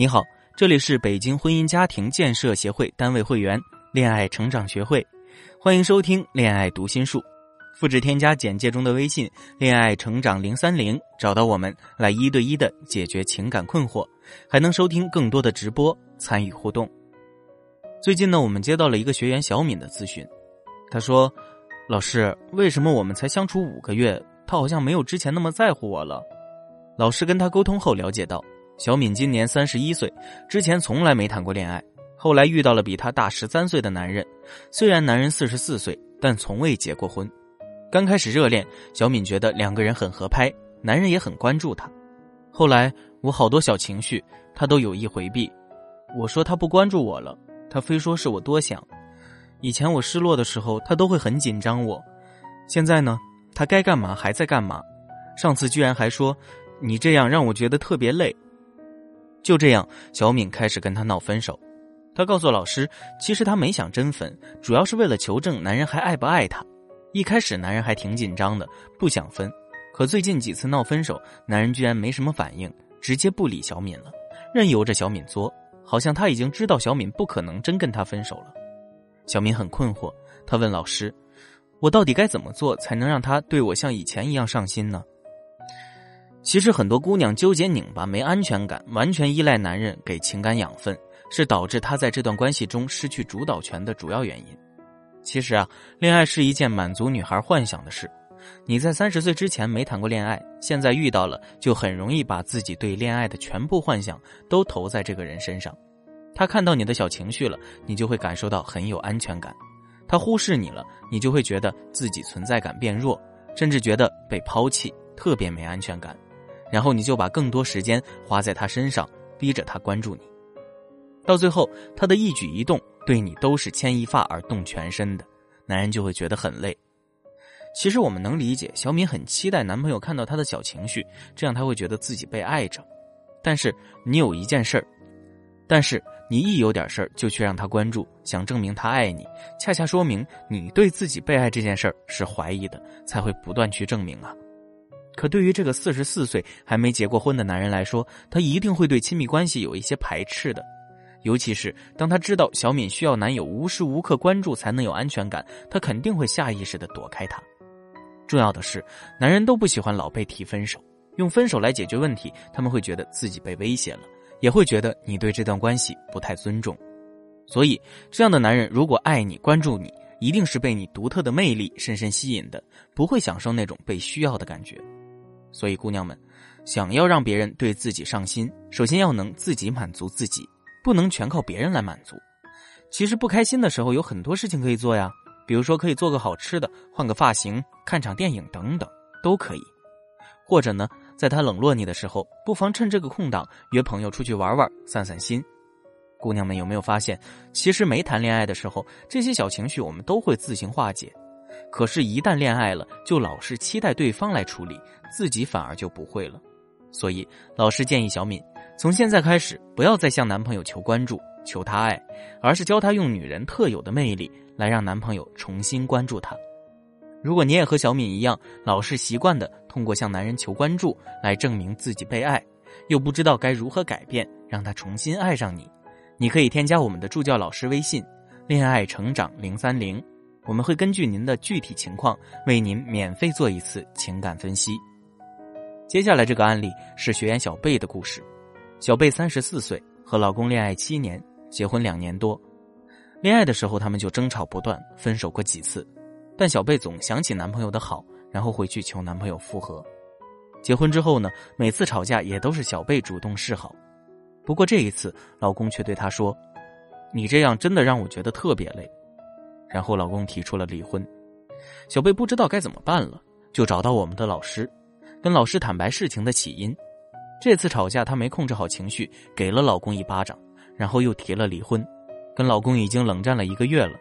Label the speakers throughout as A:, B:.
A: 你好，这里是北京婚姻家庭建设协会单位会员恋爱成长学会，欢迎收听恋爱读心术。复制添加简介中的微信“恋爱成长零三零”，找到我们来一对一的解决情感困惑，还能收听更多的直播，参与互动。最近呢，我们接到了一个学员小敏的咨询，他说：“老师，为什么我们才相处五个月，他好像没有之前那么在乎我了？”老师跟他沟通后了解到，小敏今年三十一岁，之前从来没谈过恋爱，后来遇到了比他大十三岁的男人，虽然男人四十四岁，但从未结过婚。刚开始热恋，小敏觉得两个人很合拍，男人也很关注她。后来我好多小情绪，他都有意回避。我说他不关注我了，他非说是我多想。以前我失落的时候，他都会很紧张我。现在呢，他该干嘛还在干嘛。上次居然还说，你这样让我觉得特别累。就这样，小敏开始跟他闹分手。他告诉老师，其实他没想真分，主要是为了求证男人还爱不爱他。一开始男人还挺紧张的，不想分，可最近几次闹分手，男人居然没什么反应，直接不理小敏了，任由着小敏作，好像他已经知道小敏不可能真跟他分手了。小敏很困惑，他问老师：“我到底该怎么做才能让他对我像以前一样上心呢？”其实很多姑娘纠结拧巴、没安全感，完全依赖男人给情感养分，是导致她在这段关系中失去主导权的主要原因。其实啊，恋爱是一件满足女孩幻想的事。你在三十岁之前没谈过恋爱，现在遇到了，就很容易把自己对恋爱的全部幻想都投在这个人身上。他看到你的小情绪了，你就会感受到很有安全感；他忽视你了，你就会觉得自己存在感变弱，甚至觉得被抛弃，特别没安全感。然后你就把更多时间花在他身上，逼着他关注你。到最后，他的一举一动。对你都是牵一发而动全身的，男人就会觉得很累。其实我们能理解，小敏很期待男朋友看到她的小情绪，这样她会觉得自己被爱着。但是你有一件事儿，但是你一有点事儿就去让他关注，想证明他爱你，恰恰说明你对自己被爱这件事儿是怀疑的，才会不断去证明啊。可对于这个四十四岁还没结过婚的男人来说，他一定会对亲密关系有一些排斥的。尤其是当他知道小敏需要男友无时无刻关注才能有安全感，他肯定会下意识的躲开她。重要的是，男人都不喜欢老被提分手，用分手来解决问题，他们会觉得自己被威胁了，也会觉得你对这段关系不太尊重。所以，这样的男人如果爱你、关注你，一定是被你独特的魅力深深吸引的，不会享受那种被需要的感觉。所以，姑娘们，想要让别人对自己上心，首先要能自己满足自己。不能全靠别人来满足。其实不开心的时候有很多事情可以做呀，比如说可以做个好吃的，换个发型，看场电影等等，都可以。或者呢，在他冷落你的时候，不妨趁这个空档约朋友出去玩玩，散散心。姑娘们有没有发现，其实没谈恋爱的时候，这些小情绪我们都会自行化解。可是，一旦恋爱了，就老是期待对方来处理，自己反而就不会了。所以，老师建议小敏。从现在开始，不要再向男朋友求关注、求他爱，而是教他用女人特有的魅力来让男朋友重新关注她。如果你也和小敏一样，老是习惯的通过向男人求关注来证明自己被爱，又不知道该如何改变让他重新爱上你，你可以添加我们的助教老师微信“恋爱成长零三零”，我们会根据您的具体情况为您免费做一次情感分析。接下来这个案例是学员小贝的故事。小贝三十四岁，和老公恋爱七年，结婚两年多。恋爱的时候，他们就争吵不断，分手过几次。但小贝总想起男朋友的好，然后回去求男朋友复合。结婚之后呢，每次吵架也都是小贝主动示好。不过这一次，老公却对她说：“你这样真的让我觉得特别累。”然后老公提出了离婚。小贝不知道该怎么办了，就找到我们的老师，跟老师坦白事情的起因。这次吵架，她没控制好情绪，给了老公一巴掌，然后又提了离婚，跟老公已经冷战了一个月了。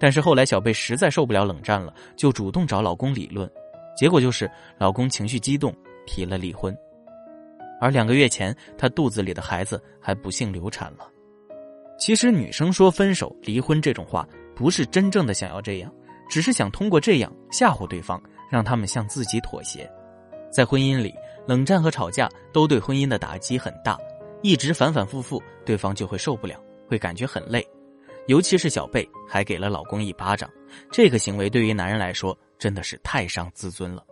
A: 但是后来小贝实在受不了冷战了，就主动找老公理论，结果就是老公情绪激动，提了离婚。而两个月前，她肚子里的孩子还不幸流产了。其实女生说分手、离婚这种话，不是真正的想要这样，只是想通过这样吓唬对方，让他们向自己妥协。在婚姻里。冷战和吵架都对婚姻的打击很大，一直反反复复，对方就会受不了，会感觉很累。尤其是小贝还给了老公一巴掌，这个行为对于男人来说真的是太伤自尊了。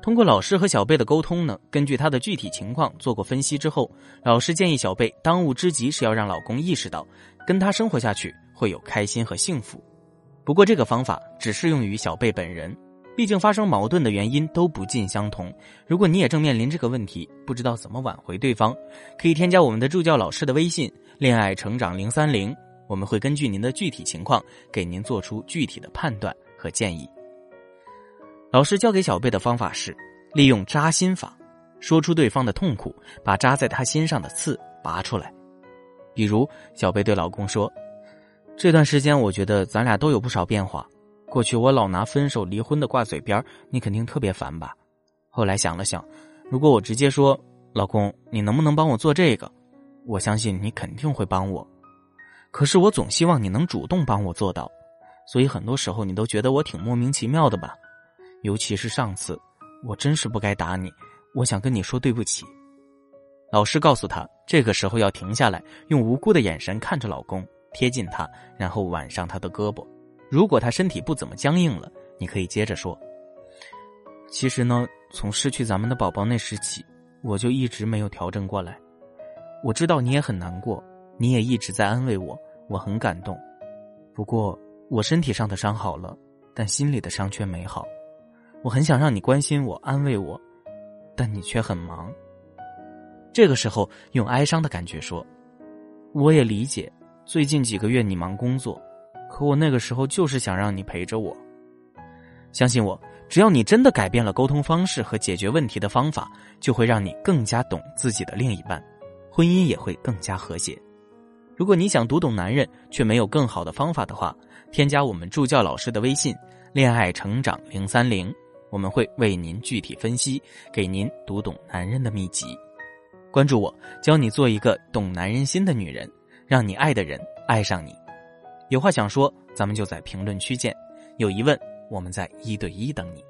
A: 通过老师和小贝的沟通呢，根据他的具体情况做过分析之后，老师建议小贝当务之急是要让老公意识到，跟他生活下去会有开心和幸福。不过这个方法只适用于小贝本人。毕竟发生矛盾的原因都不尽相同。如果你也正面临这个问题，不知道怎么挽回对方，可以添加我们的助教老师的微信“恋爱成长零三零”，我们会根据您的具体情况给您做出具体的判断和建议。老师教给小贝的方法是利用扎心法，说出对方的痛苦，把扎在他心上的刺拔出来。比如，小贝对老公说：“这段时间我觉得咱俩都有不少变化。”过去我老拿分手、离婚的挂嘴边，你肯定特别烦吧？后来想了想，如果我直接说“老公，你能不能帮我做这个”，我相信你肯定会帮我。可是我总希望你能主动帮我做到，所以很多时候你都觉得我挺莫名其妙的吧？尤其是上次，我真是不该打你，我想跟你说对不起。老师告诉他，这个时候要停下来，用无辜的眼神看着老公，贴近他，然后挽上他的胳膊。如果他身体不怎么僵硬了，你可以接着说。其实呢，从失去咱们的宝宝那时起，我就一直没有调整过来。我知道你也很难过，你也一直在安慰我，我很感动。不过我身体上的伤好了，但心里的伤却没好。我很想让你关心我、安慰我，但你却很忙。这个时候，用哀伤的感觉说：“我也理解，最近几个月你忙工作。”可我那个时候就是想让你陪着我。相信我，只要你真的改变了沟通方式和解决问题的方法，就会让你更加懂自己的另一半，婚姻也会更加和谐。如果你想读懂男人却没有更好的方法的话，添加我们助教老师的微信“恋爱成长零三零”，我们会为您具体分析，给您读懂男人的秘籍。关注我，教你做一个懂男人心的女人，让你爱的人爱上你。有话想说，咱们就在评论区见。有疑问，我们在一对一等你。